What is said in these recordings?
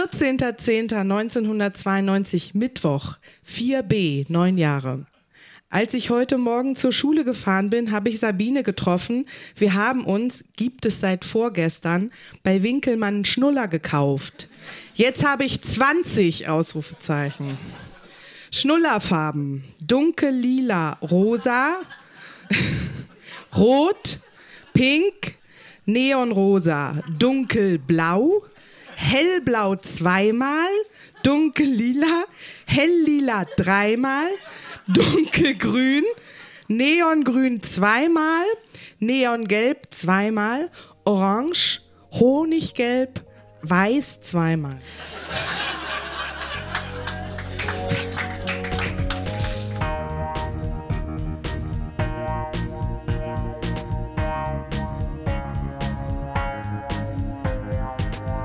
14.10.1992, Mittwoch, 4b, neun Jahre. Als ich heute Morgen zur Schule gefahren bin, habe ich Sabine getroffen. Wir haben uns, gibt es seit vorgestern, bei Winkelmann Schnuller gekauft. Jetzt habe ich 20 Ausrufezeichen. Schnullerfarben. Dunkel lila, rosa, rot, pink, neonrosa, dunkelblau, hellblau zweimal, dunkellila, helllila dreimal, dunkelgrün, neongrün zweimal, neongelb zweimal, orange, honiggelb, weiß zweimal.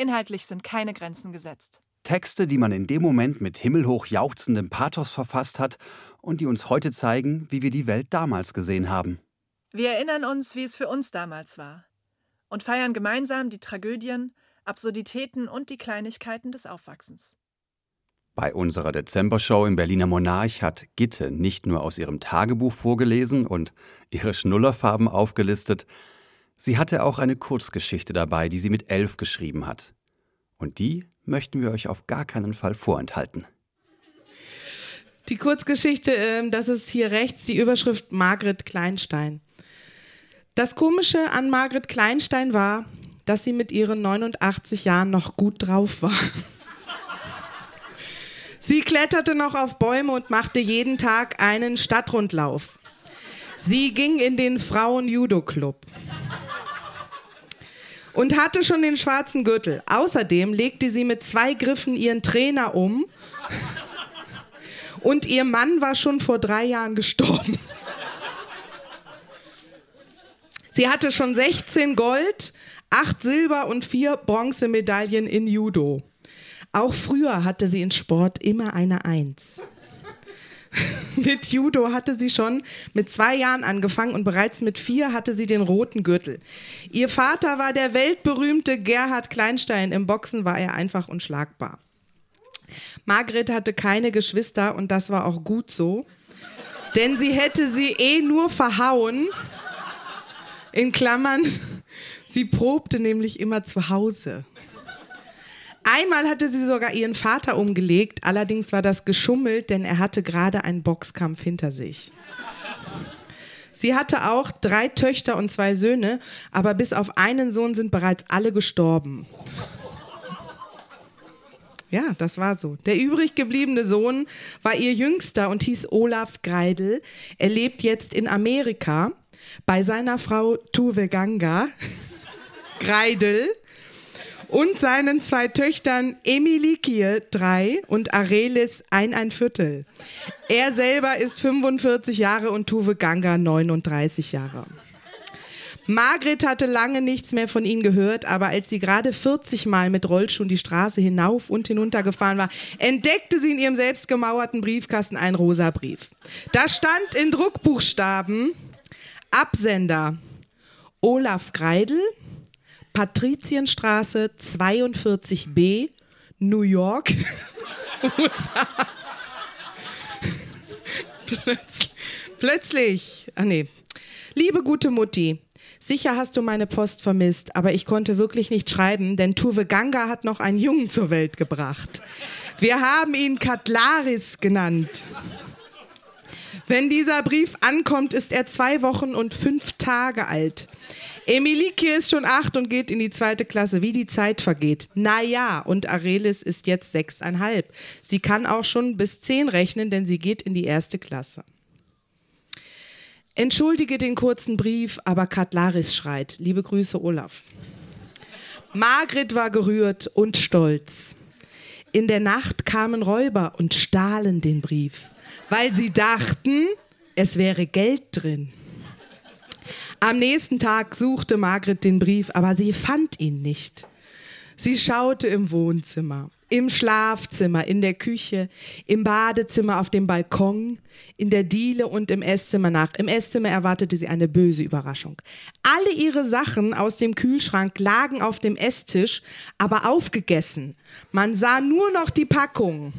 Inhaltlich sind keine Grenzen gesetzt. Texte, die man in dem Moment mit himmelhoch jauchzendem Pathos verfasst hat und die uns heute zeigen, wie wir die Welt damals gesehen haben. Wir erinnern uns, wie es für uns damals war und feiern gemeinsam die Tragödien, Absurditäten und die Kleinigkeiten des Aufwachsens. Bei unserer Dezembershow im Berliner Monarch hat Gitte nicht nur aus ihrem Tagebuch vorgelesen und ihre Schnullerfarben aufgelistet, sie hatte auch eine Kurzgeschichte dabei, die sie mit elf geschrieben hat. Und die möchten wir euch auf gar keinen Fall vorenthalten. Die Kurzgeschichte, ähm, das ist hier rechts die Überschrift Margret Kleinstein. Das Komische an Margret Kleinstein war, dass sie mit ihren 89 Jahren noch gut drauf war. Sie kletterte noch auf Bäume und machte jeden Tag einen Stadtrundlauf. Sie ging in den Frauen-Judo-Club und hatte schon den schwarzen Gürtel. Außerdem legte sie mit zwei Griffen ihren Trainer um und ihr Mann war schon vor drei Jahren gestorben. Sie hatte schon 16 Gold, 8 Silber und 4 Bronzemedaillen in Judo. Auch früher hatte sie in Sport immer eine Eins. mit Judo hatte sie schon mit zwei Jahren angefangen und bereits mit vier hatte sie den roten Gürtel. Ihr Vater war der weltberühmte Gerhard Kleinstein. Im Boxen war er einfach unschlagbar. Margret hatte keine Geschwister und das war auch gut so, denn sie hätte sie eh nur verhauen, in Klammern, sie probte nämlich immer zu Hause. Einmal hatte sie sogar ihren Vater umgelegt, allerdings war das geschummelt, denn er hatte gerade einen Boxkampf hinter sich. Sie hatte auch drei Töchter und zwei Söhne, aber bis auf einen Sohn sind bereits alle gestorben. Ja, das war so. Der übrig gebliebene Sohn war ihr jüngster und hieß Olaf Greidel. Er lebt jetzt in Amerika bei seiner Frau Tuve Ganga, Greidel, und seinen zwei Töchtern Emily Kier, drei, und Arelis, ein, ein Viertel. Er selber ist 45 Jahre und Tuve Ganga 39 Jahre. Margret hatte lange nichts mehr von ihnen gehört, aber als sie gerade 40 Mal mit Rollschuhen die Straße hinauf und hinunter gefahren war, entdeckte sie in ihrem selbstgemauerten Briefkasten einen rosa Brief. Da stand in Druckbuchstaben Absender Olaf Greidel, Patrizienstraße 42b, New York, plötzlich, plötzlich, ah nee. Liebe gute Mutti, sicher hast du meine Post vermisst, aber ich konnte wirklich nicht schreiben, denn Tuve Ganga hat noch einen Jungen zur Welt gebracht. Wir haben ihn Katlaris genannt. Wenn dieser Brief ankommt, ist er zwei Wochen und fünf Tage alt. Emilike ist schon acht und geht in die zweite Klasse, wie die Zeit vergeht. Naja, und Arelis ist jetzt sechseinhalb. Sie kann auch schon bis zehn rechnen, denn sie geht in die erste Klasse. Entschuldige den kurzen Brief, aber Katlaris schreit. Liebe Grüße, Olaf. Margret war gerührt und stolz. In der Nacht kamen Räuber und stahlen den Brief, weil sie dachten, es wäre Geld drin. Am nächsten Tag suchte Margret den Brief, aber sie fand ihn nicht. Sie schaute im Wohnzimmer, im Schlafzimmer, in der Küche, im Badezimmer, auf dem Balkon, in der Diele und im Esszimmer nach. Im Esszimmer erwartete sie eine böse Überraschung. Alle ihre Sachen aus dem Kühlschrank lagen auf dem Esstisch, aber aufgegessen. Man sah nur noch die Packung.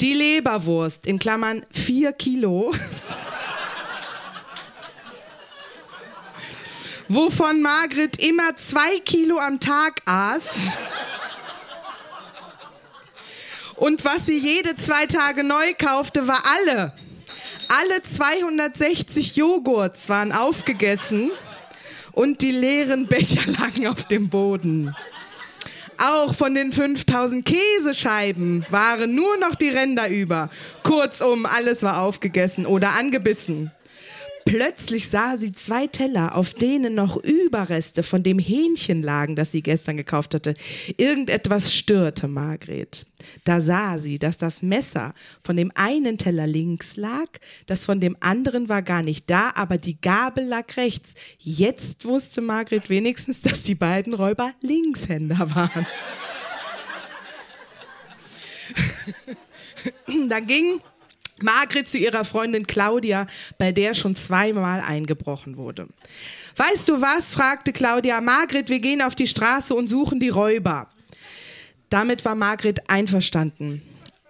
Die Leberwurst, in Klammern vier Kilo. Wovon Margret immer zwei Kilo am Tag aß. Und was sie jede zwei Tage neu kaufte, war alle. Alle 260 Joghurts waren aufgegessen und die leeren Becher lagen auf dem Boden. Auch von den 5000 Käsescheiben waren nur noch die Ränder über. Kurzum, alles war aufgegessen oder angebissen. Plötzlich sah sie zwei Teller, auf denen noch Überreste von dem Hähnchen lagen, das sie gestern gekauft hatte. Irgendetwas störte Margret. Da sah sie, dass das Messer von dem einen Teller links lag, das von dem anderen war gar nicht da, aber die Gabel lag rechts. Jetzt wusste Margret wenigstens, dass die beiden Räuber Linkshänder waren. da ging Margret zu ihrer Freundin Claudia, bei der schon zweimal eingebrochen wurde. Weißt du was? fragte Claudia. Margret, wir gehen auf die Straße und suchen die Räuber. Damit war Margret einverstanden.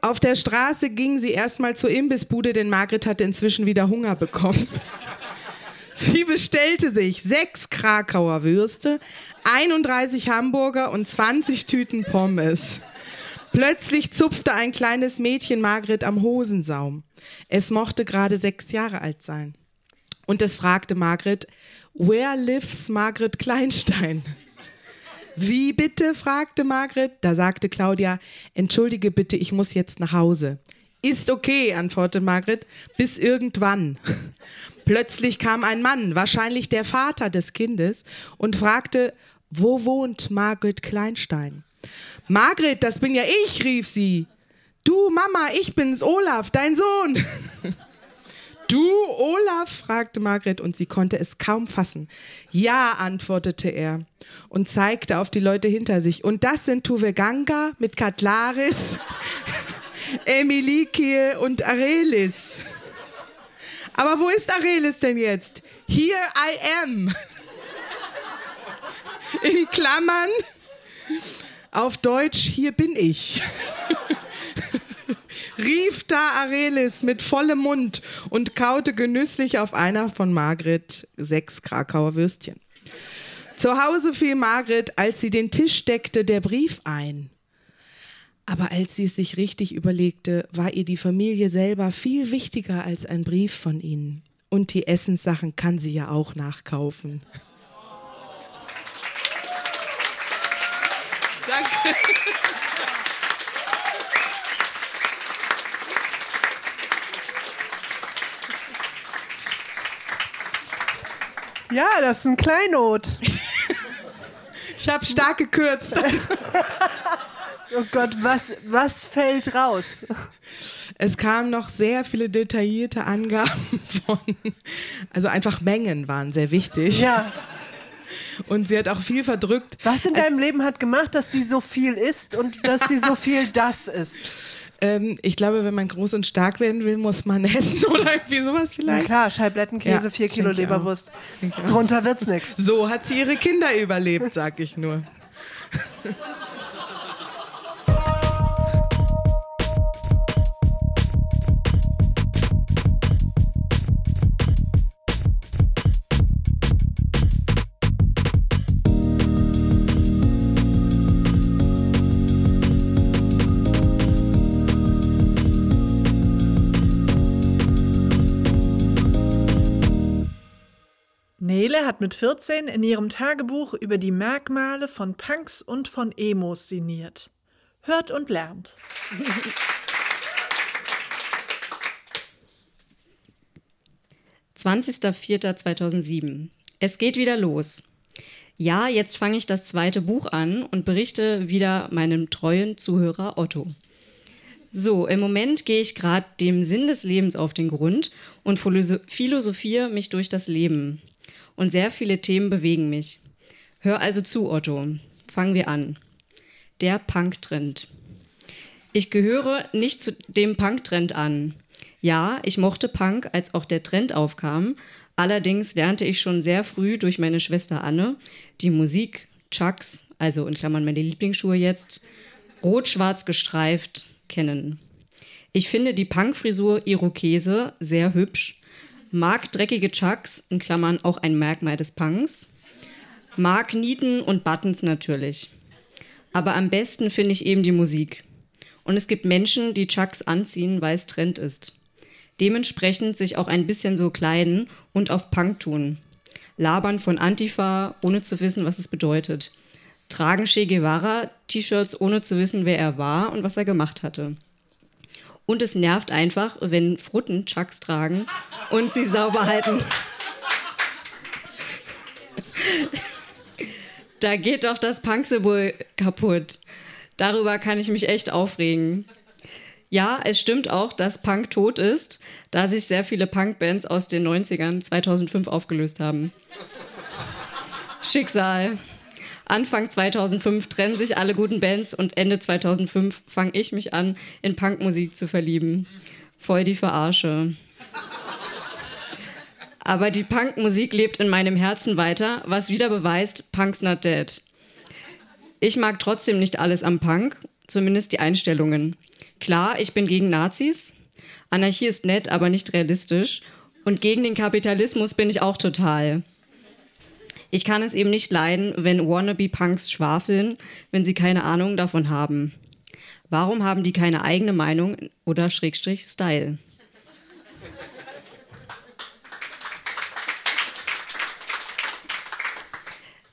Auf der Straße ging sie erstmal zur Imbissbude, denn Margret hatte inzwischen wieder Hunger bekommen. Sie bestellte sich sechs Krakauer Würste, 31 Hamburger und 20 Tüten Pommes. Plötzlich zupfte ein kleines Mädchen Margret am Hosensaum. Es mochte gerade sechs Jahre alt sein. Und es fragte Margret, Where lives Margret Kleinstein? Wie bitte? fragte Margret. Da sagte Claudia, entschuldige bitte, ich muss jetzt nach Hause. Ist okay, antwortete Margret, bis irgendwann. Plötzlich kam ein Mann, wahrscheinlich der Vater des Kindes, und fragte, wo wohnt Margret Kleinstein? Margret, das bin ja ich, rief sie. Du, Mama, ich bin's, Olaf, dein Sohn. Du, Olaf? fragte Margret und sie konnte es kaum fassen. Ja, antwortete er und zeigte auf die Leute hinter sich. Und das sind Tuve Ganga mit Katlaris, Emilikie und Arelis. Aber wo ist Arelis denn jetzt? Here I am. In Klammern. Auf Deutsch, hier bin ich. rief da Arelis mit vollem Mund und kaute genüsslich auf einer von Margret sechs Krakauer Würstchen. Zu Hause fiel Margret, als sie den Tisch deckte, der Brief ein. Aber als sie es sich richtig überlegte, war ihr die Familie selber viel wichtiger als ein Brief von ihnen. Und die Essenssachen kann sie ja auch nachkaufen. Ja, das ist ein Kleinod. ich habe stark gekürzt. oh Gott, was, was fällt raus? Es kamen noch sehr viele detaillierte Angaben von, also einfach Mengen waren sehr wichtig. Ja. Und sie hat auch viel verdrückt. Was in deinem Leben hat gemacht, dass die so viel ist und dass sie so viel das ist? Ähm, ich glaube, wenn man groß und stark werden will, muss man essen oder irgendwie sowas vielleicht. Na klar, Scheiblettenkäse, ja, 4 Kilo Leberwurst. Drunter wird's nichts. So hat sie ihre Kinder überlebt, sag ich nur. mit 14 in ihrem Tagebuch über die Merkmale von Punks und von Emos sinniert. Hört und lernt. »20.04.2007. Es geht wieder los. Ja, jetzt fange ich das zweite Buch an und berichte wieder meinem treuen Zuhörer Otto. So, im Moment gehe ich gerade dem Sinn des Lebens auf den Grund und philosophiere mich durch das Leben. Und sehr viele Themen bewegen mich. Hör also zu, Otto. Fangen wir an. Der Punk-Trend. Ich gehöre nicht zu dem Punk-Trend an. Ja, ich mochte Punk, als auch der Trend aufkam, Allerdings lernte ich schon sehr früh durch meine Schwester Anne die Musik Chucks, also in Klammern meine Lieblingsschuhe jetzt, rot-schwarz gestreift kennen. Ich finde die Punkfrisur Irokese sehr hübsch, mag dreckige Chucks, in Klammern auch ein Merkmal des Punks, mag Nieten und Buttons natürlich. Aber am besten finde ich eben die Musik. Und es gibt Menschen, die Chucks anziehen, weil es Trend ist dementsprechend sich auch ein bisschen so kleiden und auf Punk tun. Labern von Antifa, ohne zu wissen, was es bedeutet. Tragen Che Guevara-T-Shirts, ohne zu wissen, wer er war und was er gemacht hatte. Und es nervt einfach, wenn Frutten Chucks tragen und sie sauber halten. da geht doch das Punk-Symbol kaputt. Darüber kann ich mich echt aufregen. Ja, es stimmt auch, dass Punk tot ist, da sich sehr viele Punkbands aus den 90ern 2005 aufgelöst haben. Schicksal. Anfang 2005 trennen sich alle guten Bands und Ende 2005 fange ich mich an, in Punkmusik zu verlieben. Voll die Verarsche. Aber die Punkmusik lebt in meinem Herzen weiter, was wieder beweist, Punk's not dead. Ich mag trotzdem nicht alles am Punk, zumindest die Einstellungen. Klar, ich bin gegen Nazis. Anarchie ist nett, aber nicht realistisch. Und gegen den Kapitalismus bin ich auch total. Ich kann es eben nicht leiden, wenn Wannabe-Punks schwafeln, wenn sie keine Ahnung davon haben. Warum haben die keine eigene Meinung oder Schrägstrich Style?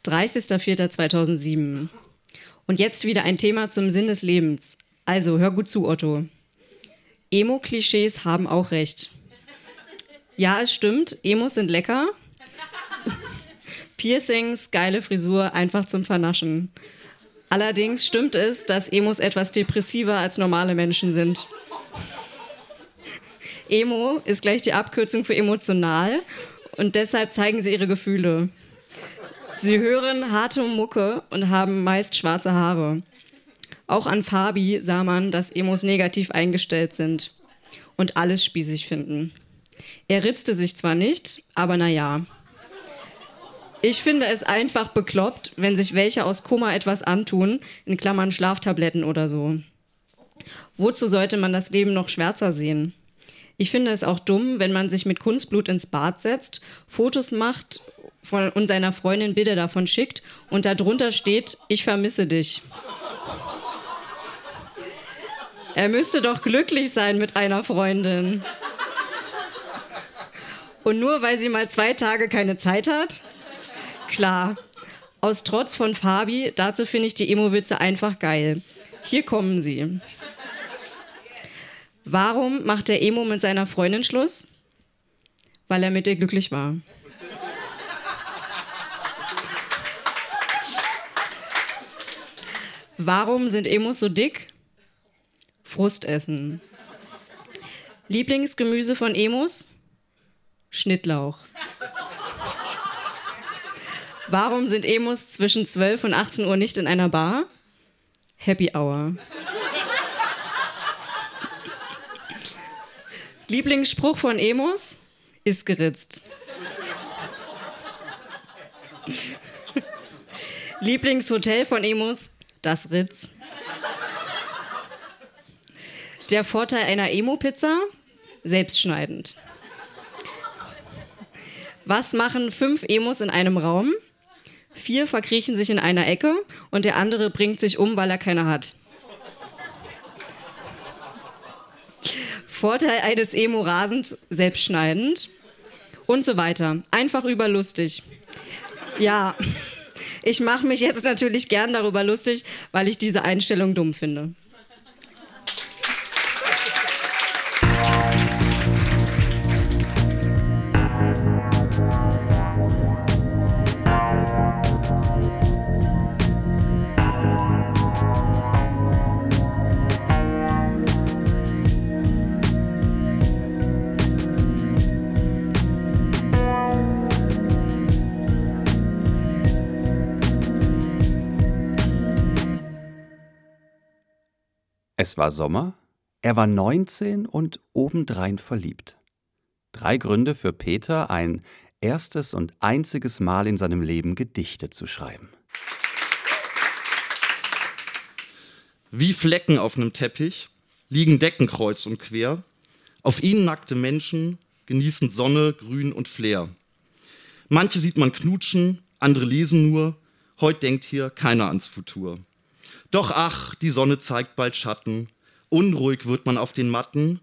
(30.04.2007) Und jetzt wieder ein Thema zum Sinn des Lebens. Also, hör gut zu, Otto. Emo-Klischees haben auch recht. Ja, es stimmt, Emos sind lecker. Piercings, geile Frisur, einfach zum Vernaschen. Allerdings stimmt es, dass Emos etwas depressiver als normale Menschen sind. Emo ist gleich die Abkürzung für emotional und deshalb zeigen sie ihre Gefühle. Sie hören harte Mucke und haben meist schwarze Haare. Auch an Fabi sah man, dass Emos negativ eingestellt sind und alles spießig finden. Er ritzte sich zwar nicht, aber naja. Ich finde es einfach bekloppt, wenn sich welche aus Koma etwas antun, in Klammern Schlaftabletten oder so. Wozu sollte man das Leben noch schwärzer sehen? Ich finde es auch dumm, wenn man sich mit Kunstblut ins Bad setzt, Fotos macht von, und seiner Freundin Bilder davon schickt und darunter steht, ich vermisse dich. Er müsste doch glücklich sein mit einer Freundin. Und nur weil sie mal zwei Tage keine Zeit hat? Klar. Aus Trotz von Fabi, dazu finde ich die Emo-Witze einfach geil. Hier kommen sie. Warum macht der Emo mit seiner Freundin Schluss? Weil er mit ihr glücklich war. Warum sind Emos so dick? Frustessen. Lieblingsgemüse von Emos? Schnittlauch. Warum sind Emos zwischen 12 und 18 Uhr nicht in einer Bar? Happy Hour. Lieblingsspruch von Emos? Ist geritzt. Lieblingshotel von Emos? Das Ritz. Der Vorteil einer Emo-Pizza? Selbstschneidend. Was machen fünf Emos in einem Raum? Vier verkriechen sich in einer Ecke und der andere bringt sich um, weil er keine hat. Vorteil eines Emo rasend, selbstschneidend und so weiter. Einfach überlustig. Ja, ich mache mich jetzt natürlich gern darüber lustig, weil ich diese Einstellung dumm finde. Es war Sommer, er war 19 und obendrein verliebt. Drei Gründe für Peter, ein erstes und einziges Mal in seinem Leben Gedichte zu schreiben. Wie Flecken auf einem Teppich liegen Decken kreuz und quer. Auf ihnen nackte Menschen genießen Sonne, Grün und Flair. Manche sieht man knutschen, andere lesen nur. Heut denkt hier keiner ans Futur. Doch ach, die Sonne zeigt bald Schatten. Unruhig wird man auf den Matten.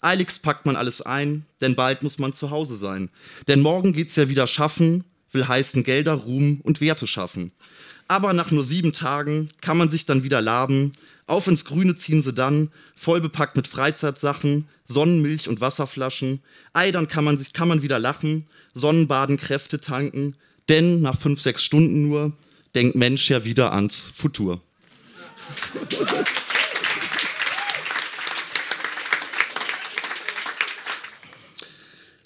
Eiligst packt man alles ein, denn bald muss man zu Hause sein. Denn morgen geht's ja wieder schaffen, will heißen Gelder, Ruhm und Werte schaffen. Aber nach nur sieben Tagen kann man sich dann wieder laben. Auf ins Grüne ziehen sie dann, voll bepackt mit Freizeitsachen, Sonnenmilch und Wasserflaschen. Ei, dann kann man sich, kann man wieder lachen, Sonnenbaden, Kräfte tanken. Denn nach fünf, sechs Stunden nur denkt Mensch ja wieder ans Futur.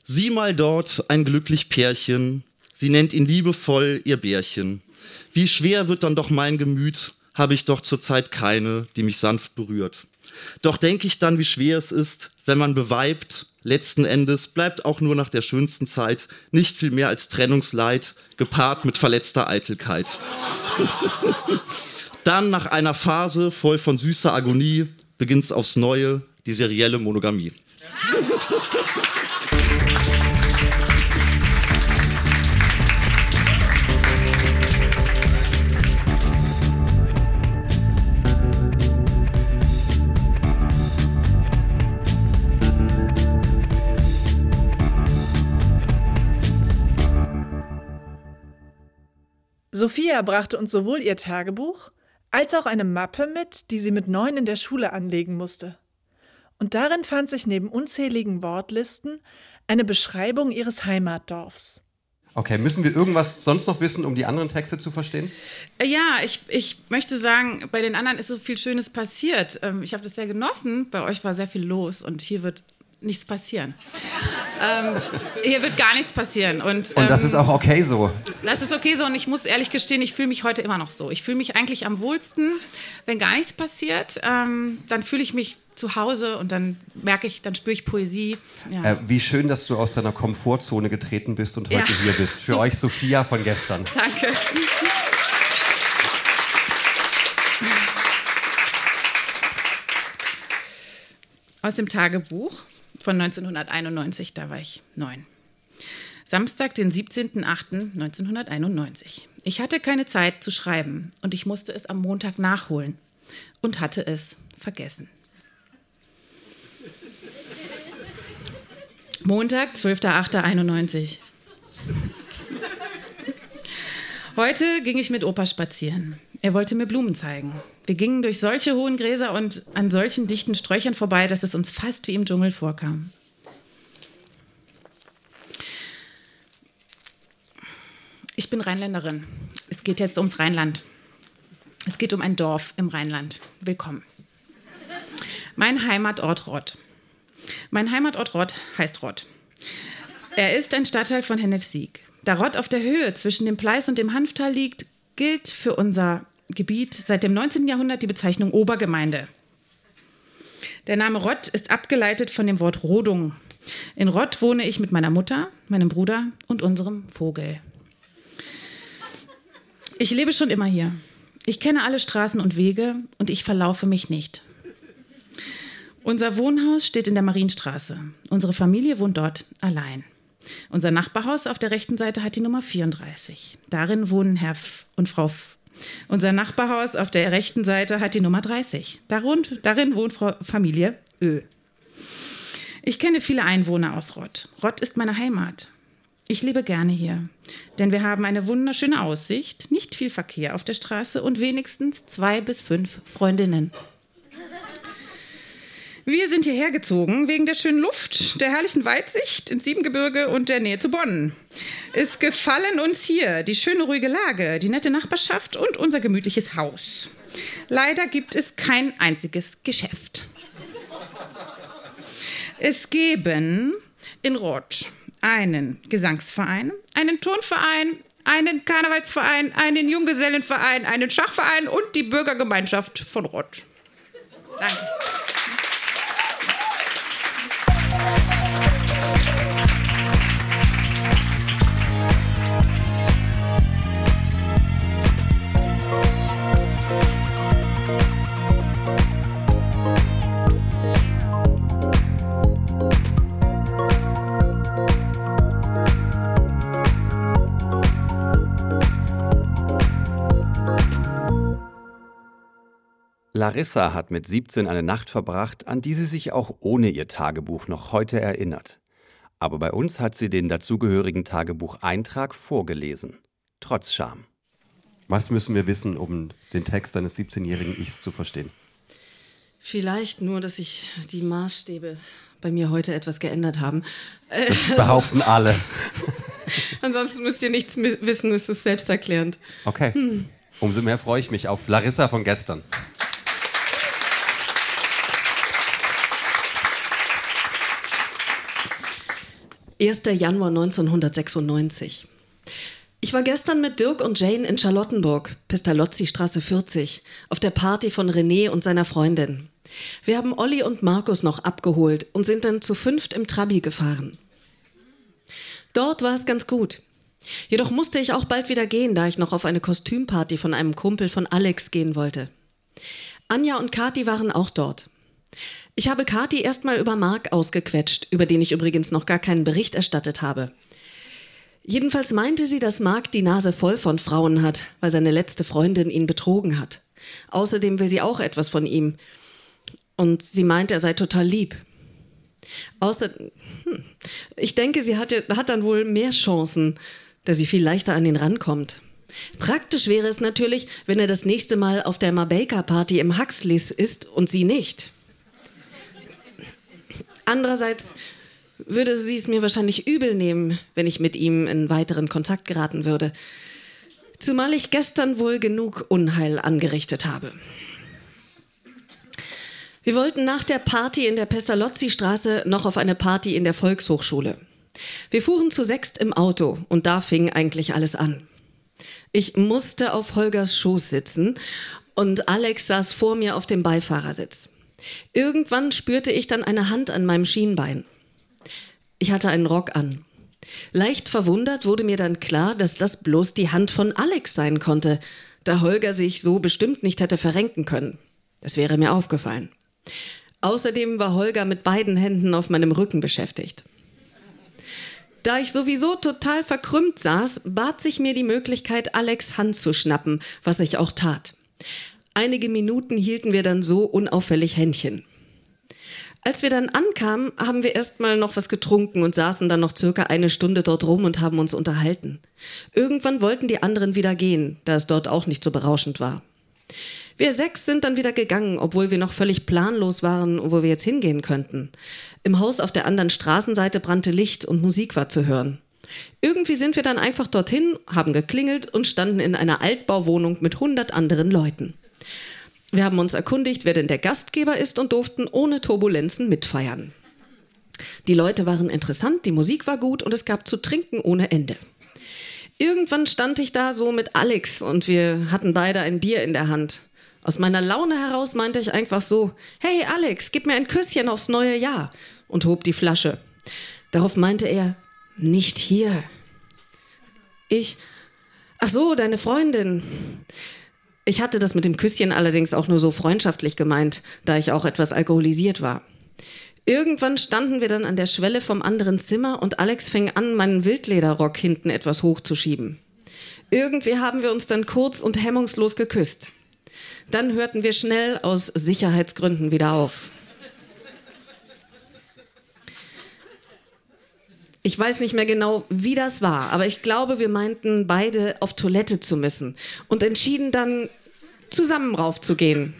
Sieh mal dort ein glücklich Pärchen, sie nennt ihn liebevoll ihr Bärchen. Wie schwer wird dann doch mein Gemüt, habe ich doch zurzeit keine, die mich sanft berührt. Doch denke ich dann, wie schwer es ist, wenn man beweibt, letzten Endes bleibt auch nur nach der schönsten Zeit nicht viel mehr als Trennungsleid, gepaart mit verletzter Eitelkeit. dann nach einer Phase voll von süßer Agonie beginnt's aufs Neue die serielle Monogamie. Sophia brachte uns sowohl ihr Tagebuch als auch eine Mappe mit, die sie mit neun in der Schule anlegen musste. Und darin fand sich neben unzähligen Wortlisten eine Beschreibung ihres Heimatdorfs. Okay, müssen wir irgendwas sonst noch wissen, um die anderen Texte zu verstehen? Ja, ich, ich möchte sagen, bei den anderen ist so viel Schönes passiert. Ähm, ich habe das sehr genossen. Bei euch war sehr viel los und hier wird nichts passieren. ähm, hier wird gar nichts passieren. Und, und das ähm, ist auch okay so. Das ist okay so und ich muss ehrlich gestehen, ich fühle mich heute immer noch so. Ich fühle mich eigentlich am wohlsten, wenn gar nichts passiert. Ähm, dann fühle ich mich zu Hause und dann merke ich, dann spüre ich Poesie. Ja. Äh, wie schön, dass du aus deiner Komfortzone getreten bist und heute ja. hier bist. Für so. euch Sophia von gestern. Danke. Aus dem Tagebuch von 1991, da war ich neun. Samstag, den 17.08.1991. Ich hatte keine Zeit zu schreiben und ich musste es am Montag nachholen und hatte es vergessen. Montag, 12.08.91. Heute ging ich mit Opa spazieren. Er wollte mir Blumen zeigen. Wir gingen durch solche hohen Gräser und an solchen dichten Sträuchern vorbei, dass es uns fast wie im Dschungel vorkam. Ich bin Rheinländerin. Es geht jetzt ums Rheinland. Es geht um ein Dorf im Rheinland. Willkommen. Mein Heimatort Rott. Mein Heimatort Rott heißt Rott. Er ist ein Stadtteil von Hennef-Sieg. Da Rott auf der Höhe zwischen dem Pleis und dem Hanftal liegt, gilt für unser Gebiet seit dem 19. Jahrhundert die Bezeichnung Obergemeinde. Der Name Rott ist abgeleitet von dem Wort Rodung. In Rott wohne ich mit meiner Mutter, meinem Bruder und unserem Vogel. Ich lebe schon immer hier. Ich kenne alle Straßen und Wege und ich verlaufe mich nicht. Unser Wohnhaus steht in der Marienstraße. Unsere Familie wohnt dort allein. Unser Nachbarhaus auf der rechten Seite hat die Nummer 34. Darin wohnen Herr F und Frau F. Unser Nachbarhaus auf der rechten Seite hat die Nummer 30. Darin wohnt Frau Familie Ö. Ich kenne viele Einwohner aus Rott. Rott ist meine Heimat. Ich lebe gerne hier, denn wir haben eine wunderschöne Aussicht, nicht viel Verkehr auf der Straße und wenigstens zwei bis fünf Freundinnen. Wir sind hierher gezogen wegen der schönen Luft, der herrlichen Weitsicht ins Siebengebirge und der Nähe zu Bonn. Es gefallen uns hier die schöne ruhige Lage, die nette Nachbarschaft und unser gemütliches Haus. Leider gibt es kein einziges Geschäft. Es geben in Roth einen Gesangsverein, einen Turnverein, einen Karnevalsverein, einen Junggesellenverein, einen Schachverein und die Bürgergemeinschaft von Rott. Danke. Larissa hat mit 17 eine Nacht verbracht, an die sie sich auch ohne ihr Tagebuch noch heute erinnert. Aber bei uns hat sie den dazugehörigen Tagebucheintrag vorgelesen. Trotz Scham. Was müssen wir wissen, um den Text eines 17-jährigen Ichs zu verstehen? Vielleicht nur, dass sich die Maßstäbe bei mir heute etwas geändert haben. Das behaupten alle. Ansonsten müsst ihr nichts wissen, es ist selbsterklärend. Okay. Umso mehr freue ich mich auf Larissa von gestern. 1. Januar 1996. Ich war gestern mit Dirk und Jane in Charlottenburg, Pestalozzi-Straße 40, auf der Party von René und seiner Freundin. Wir haben Olli und Markus noch abgeholt und sind dann zu fünft im Trabi gefahren. Dort war es ganz gut. Jedoch musste ich auch bald wieder gehen, da ich noch auf eine Kostümparty von einem Kumpel von Alex gehen wollte. Anja und Kati waren auch dort. Ich habe Kati erstmal über Mark ausgequetscht, über den ich übrigens noch gar keinen Bericht erstattet habe. Jedenfalls meinte sie, dass Mark die Nase voll von Frauen hat, weil seine letzte Freundin ihn betrogen hat. Außerdem will sie auch etwas von ihm. Und sie meint, er sei total lieb. Außer, hm, ich denke, sie hat, hat dann wohl mehr Chancen, da sie viel leichter an ihn rankommt. Praktisch wäre es natürlich, wenn er das nächste Mal auf der Mabeka Party im Huxleys ist und sie nicht. Andererseits würde sie es mir wahrscheinlich übel nehmen, wenn ich mit ihm in weiteren Kontakt geraten würde. Zumal ich gestern wohl genug Unheil angerichtet habe. Wir wollten nach der Party in der Pestalozzi-Straße noch auf eine Party in der Volkshochschule. Wir fuhren zu sechst im Auto und da fing eigentlich alles an. Ich musste auf Holgers Schoß sitzen und Alex saß vor mir auf dem Beifahrersitz. Irgendwann spürte ich dann eine Hand an meinem Schienbein. Ich hatte einen Rock an. Leicht verwundert wurde mir dann klar, dass das bloß die Hand von Alex sein konnte, da Holger sich so bestimmt nicht hätte verrenken können. Das wäre mir aufgefallen. Außerdem war Holger mit beiden Händen auf meinem Rücken beschäftigt. Da ich sowieso total verkrümmt saß, bat sich mir die Möglichkeit, Alex Hand zu schnappen, was ich auch tat. Einige Minuten hielten wir dann so unauffällig Händchen. Als wir dann ankamen, haben wir erstmal noch was getrunken und saßen dann noch circa eine Stunde dort rum und haben uns unterhalten. Irgendwann wollten die anderen wieder gehen, da es dort auch nicht so berauschend war. Wir sechs sind dann wieder gegangen, obwohl wir noch völlig planlos waren, wo wir jetzt hingehen könnten. Im Haus auf der anderen Straßenseite brannte Licht und Musik war zu hören. Irgendwie sind wir dann einfach dorthin, haben geklingelt und standen in einer Altbauwohnung mit hundert anderen Leuten. Wir haben uns erkundigt, wer denn der Gastgeber ist und durften ohne Turbulenzen mitfeiern. Die Leute waren interessant, die Musik war gut und es gab zu trinken ohne Ende. Irgendwann stand ich da so mit Alex und wir hatten beide ein Bier in der Hand. Aus meiner Laune heraus meinte ich einfach so, hey Alex, gib mir ein Küsschen aufs neue Jahr und hob die Flasche. Darauf meinte er, nicht hier. Ich, ach so, deine Freundin. Ich hatte das mit dem Küsschen allerdings auch nur so freundschaftlich gemeint, da ich auch etwas alkoholisiert war. Irgendwann standen wir dann an der Schwelle vom anderen Zimmer und Alex fing an, meinen Wildlederrock hinten etwas hochzuschieben. Irgendwie haben wir uns dann kurz und hemmungslos geküsst. Dann hörten wir schnell aus Sicherheitsgründen wieder auf. Ich weiß nicht mehr genau, wie das war, aber ich glaube, wir meinten beide auf Toilette zu müssen und entschieden dann, zusammen raufzugehen.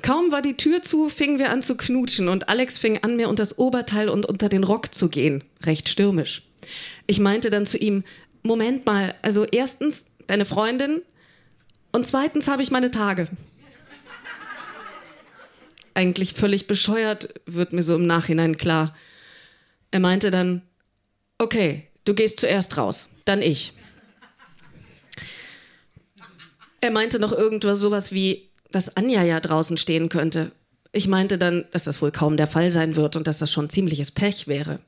Kaum war die Tür zu, fingen wir an zu knutschen und Alex fing an, mir unter das Oberteil und unter den Rock zu gehen, recht stürmisch. Ich meinte dann zu ihm, Moment mal, also erstens deine Freundin und zweitens habe ich meine Tage. Eigentlich völlig bescheuert, wird mir so im Nachhinein klar. Er meinte dann, okay, du gehst zuerst raus, dann ich. Er meinte noch irgendwas sowas wie, dass Anja ja draußen stehen könnte. Ich meinte dann, dass das wohl kaum der Fall sein wird und dass das schon ziemliches Pech wäre.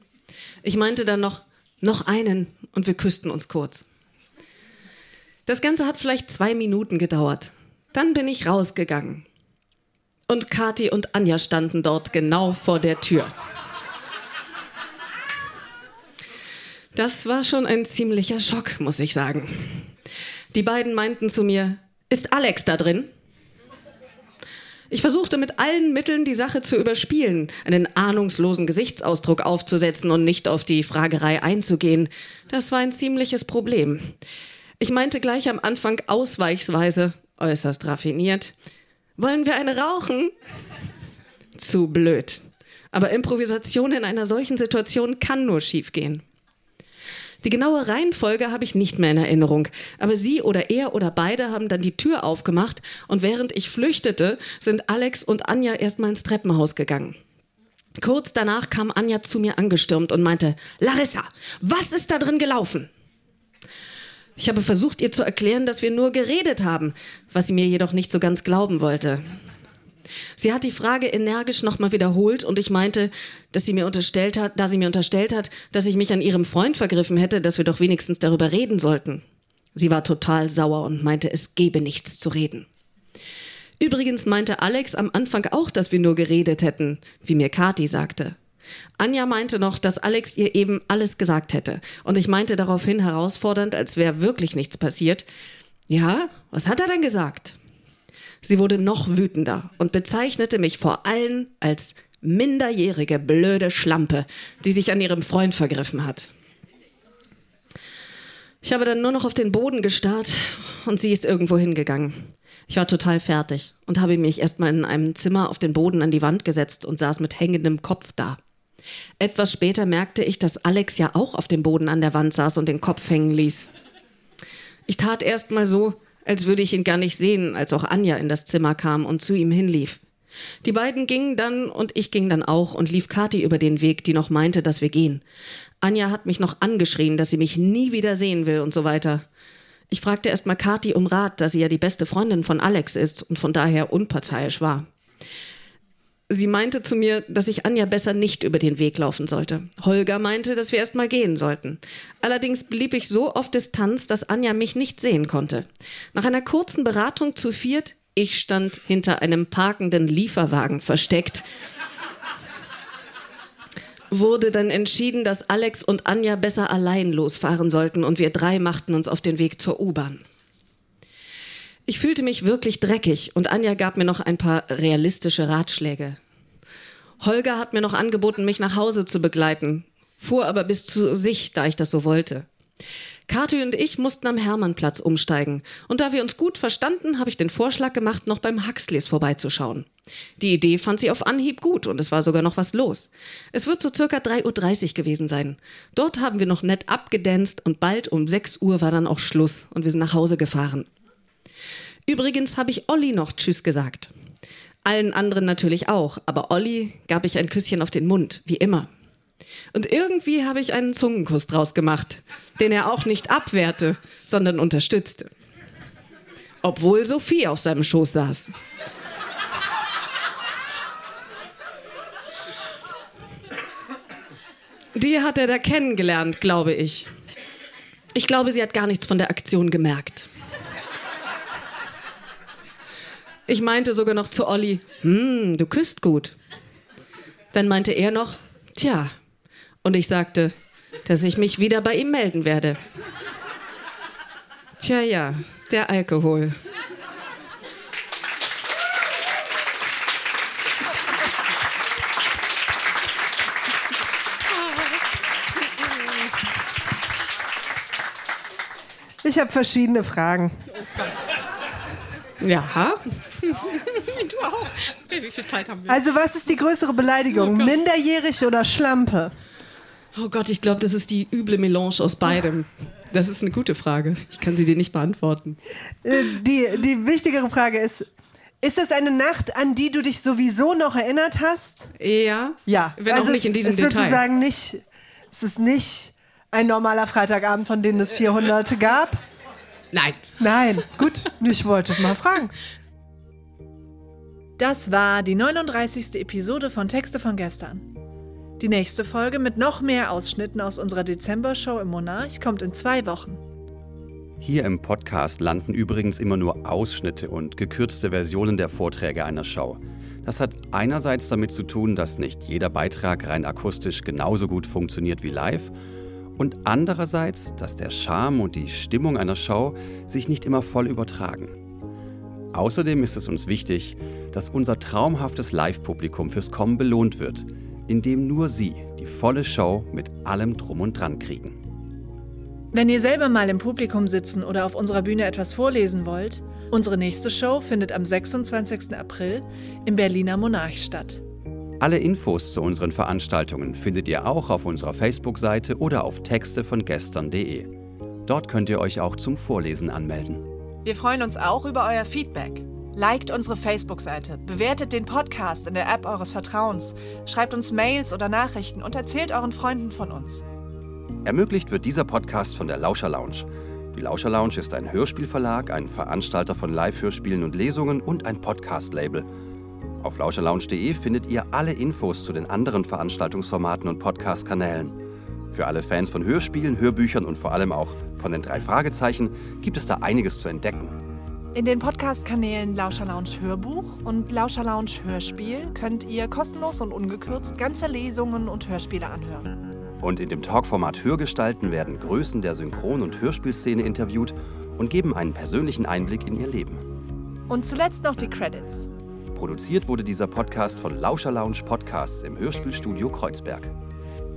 Ich meinte dann noch, noch einen und wir küssten uns kurz. Das Ganze hat vielleicht zwei Minuten gedauert. Dann bin ich rausgegangen. Und Kathi und Anja standen dort genau vor der Tür. Das war schon ein ziemlicher Schock, muss ich sagen. Die beiden meinten zu mir, ist Alex da drin? Ich versuchte mit allen Mitteln die Sache zu überspielen, einen ahnungslosen Gesichtsausdruck aufzusetzen und nicht auf die Fragerei einzugehen. Das war ein ziemliches Problem. Ich meinte gleich am Anfang ausweichsweise, äußerst raffiniert, wollen wir eine rauchen? Zu blöd. Aber Improvisation in einer solchen Situation kann nur schiefgehen. Die genaue Reihenfolge habe ich nicht mehr in Erinnerung, aber sie oder er oder beide haben dann die Tür aufgemacht und während ich flüchtete, sind Alex und Anja erstmal ins Treppenhaus gegangen. Kurz danach kam Anja zu mir angestürmt und meinte, Larissa, was ist da drin gelaufen? Ich habe versucht, ihr zu erklären, dass wir nur geredet haben, was sie mir jedoch nicht so ganz glauben wollte. Sie hat die Frage energisch nochmal wiederholt und ich meinte, dass sie mir unterstellt hat, da sie mir unterstellt hat, dass ich mich an ihrem Freund vergriffen hätte, dass wir doch wenigstens darüber reden sollten. Sie war total sauer und meinte, es gebe nichts zu reden. Übrigens meinte Alex am Anfang auch, dass wir nur geredet hätten, wie mir Kati sagte. Anja meinte noch, dass Alex ihr eben alles gesagt hätte. Und ich meinte daraufhin herausfordernd, als wäre wirklich nichts passiert. Ja, was hat er denn gesagt? Sie wurde noch wütender und bezeichnete mich vor allen als minderjährige blöde Schlampe, die sich an ihrem Freund vergriffen hat. Ich habe dann nur noch auf den Boden gestarrt und sie ist irgendwo hingegangen. Ich war total fertig und habe mich erstmal in einem Zimmer auf den Boden an die Wand gesetzt und saß mit hängendem Kopf da. Etwas später merkte ich, dass Alex ja auch auf dem Boden an der Wand saß und den Kopf hängen ließ. Ich tat erst mal so, als würde ich ihn gar nicht sehen, als auch Anja in das Zimmer kam und zu ihm hinlief. Die beiden gingen dann und ich ging dann auch und lief Kathi über den Weg, die noch meinte, dass wir gehen. Anja hat mich noch angeschrien, dass sie mich nie wieder sehen will und so weiter. Ich fragte erst mal Kathi um Rat, da sie ja die beste Freundin von Alex ist und von daher unparteiisch war. Sie meinte zu mir, dass ich Anja besser nicht über den Weg laufen sollte. Holger meinte, dass wir erst mal gehen sollten. Allerdings blieb ich so auf Distanz, dass Anja mich nicht sehen konnte. Nach einer kurzen Beratung zu viert, ich stand hinter einem parkenden Lieferwagen versteckt, wurde dann entschieden, dass Alex und Anja besser allein losfahren sollten und wir drei machten uns auf den Weg zur U-Bahn. Ich fühlte mich wirklich dreckig und Anja gab mir noch ein paar realistische Ratschläge. Holger hat mir noch angeboten, mich nach Hause zu begleiten, fuhr aber bis zu sich, da ich das so wollte. Kathi und ich mussten am Hermannplatz umsteigen. Und da wir uns gut verstanden, habe ich den Vorschlag gemacht, noch beim Huxleys vorbeizuschauen. Die Idee fand sie auf Anhieb gut und es war sogar noch was los. Es wird so circa 3.30 Uhr gewesen sein. Dort haben wir noch nett abgedanzt und bald um 6 Uhr war dann auch Schluss und wir sind nach Hause gefahren. Übrigens habe ich Olli noch Tschüss gesagt. Allen anderen natürlich auch, aber Olli gab ich ein Küsschen auf den Mund, wie immer. Und irgendwie habe ich einen Zungenkuss draus gemacht, den er auch nicht abwehrte, sondern unterstützte. Obwohl Sophie auf seinem Schoß saß. Die hat er da kennengelernt, glaube ich. Ich glaube, sie hat gar nichts von der Aktion gemerkt. Ich meinte sogar noch zu Olli, hm, du küsst gut. Dann meinte er noch, tja. Und ich sagte, dass ich mich wieder bei ihm melden werde. Tja, ja, der Alkohol. Ich habe verschiedene Fragen. Ja. Du auch. Wie viel Zeit haben wir? Also, was ist die größere Beleidigung? Minderjährig oder Schlampe? Oh Gott, ich glaube, das ist die üble Melange aus beidem. Das ist eine gute Frage. Ich kann sie dir nicht beantworten. Äh, Die, die wichtigere Frage ist: Ist das eine Nacht, an die du dich sowieso noch erinnert hast? Ja. Ja. Wenn auch nicht in diesem es ist Detail. sozusagen nicht, es ist nicht ein normaler Freitagabend, von denen es 400 gab. Nein. Nein, gut, ich wollte mal fragen. Das war die 39. Episode von Texte von gestern. Die nächste Folge mit noch mehr Ausschnitten aus unserer Dezember-Show im Monarch kommt in zwei Wochen. Hier im Podcast landen übrigens immer nur Ausschnitte und gekürzte Versionen der Vorträge einer Show. Das hat einerseits damit zu tun, dass nicht jeder Beitrag rein akustisch genauso gut funktioniert wie live und andererseits, dass der Charme und die Stimmung einer Show sich nicht immer voll übertragen. Außerdem ist es uns wichtig, dass unser traumhaftes Live-Publikum fürs Kommen belohnt wird, indem nur sie die volle Show mit allem drum und dran kriegen. Wenn ihr selber mal im Publikum sitzen oder auf unserer Bühne etwas vorlesen wollt, unsere nächste Show findet am 26. April im Berliner Monarch statt. Alle Infos zu unseren Veranstaltungen findet ihr auch auf unserer Facebook-Seite oder auf texte von gestern.de. Dort könnt ihr euch auch zum Vorlesen anmelden. Wir freuen uns auch über euer Feedback. Liked unsere Facebook-Seite, bewertet den Podcast in der App eures Vertrauens, schreibt uns Mails oder Nachrichten und erzählt euren Freunden von uns. Ermöglicht wird dieser Podcast von der Lauscher Lounge. Die Lauscher Lounge ist ein Hörspielverlag, ein Veranstalter von Live-Hörspielen und Lesungen und ein Podcast-Label. Auf lauscherlounge.de findet ihr alle Infos zu den anderen Veranstaltungsformaten und Podcast-Kanälen. Für alle Fans von Hörspielen, Hörbüchern und vor allem auch von den drei Fragezeichen gibt es da einiges zu entdecken. In den Podcast-Kanälen Lauscher Lounge Hörbuch und Lauscher Lounge Hörspiel könnt ihr kostenlos und ungekürzt ganze Lesungen und Hörspiele anhören. Und in dem Talkformat Hörgestalten werden Größen der Synchron- und Hörspielszene interviewt und geben einen persönlichen Einblick in ihr Leben. Und zuletzt noch die Credits. Produziert wurde dieser Podcast von Lauscher Lounge Podcasts im Hörspielstudio Kreuzberg.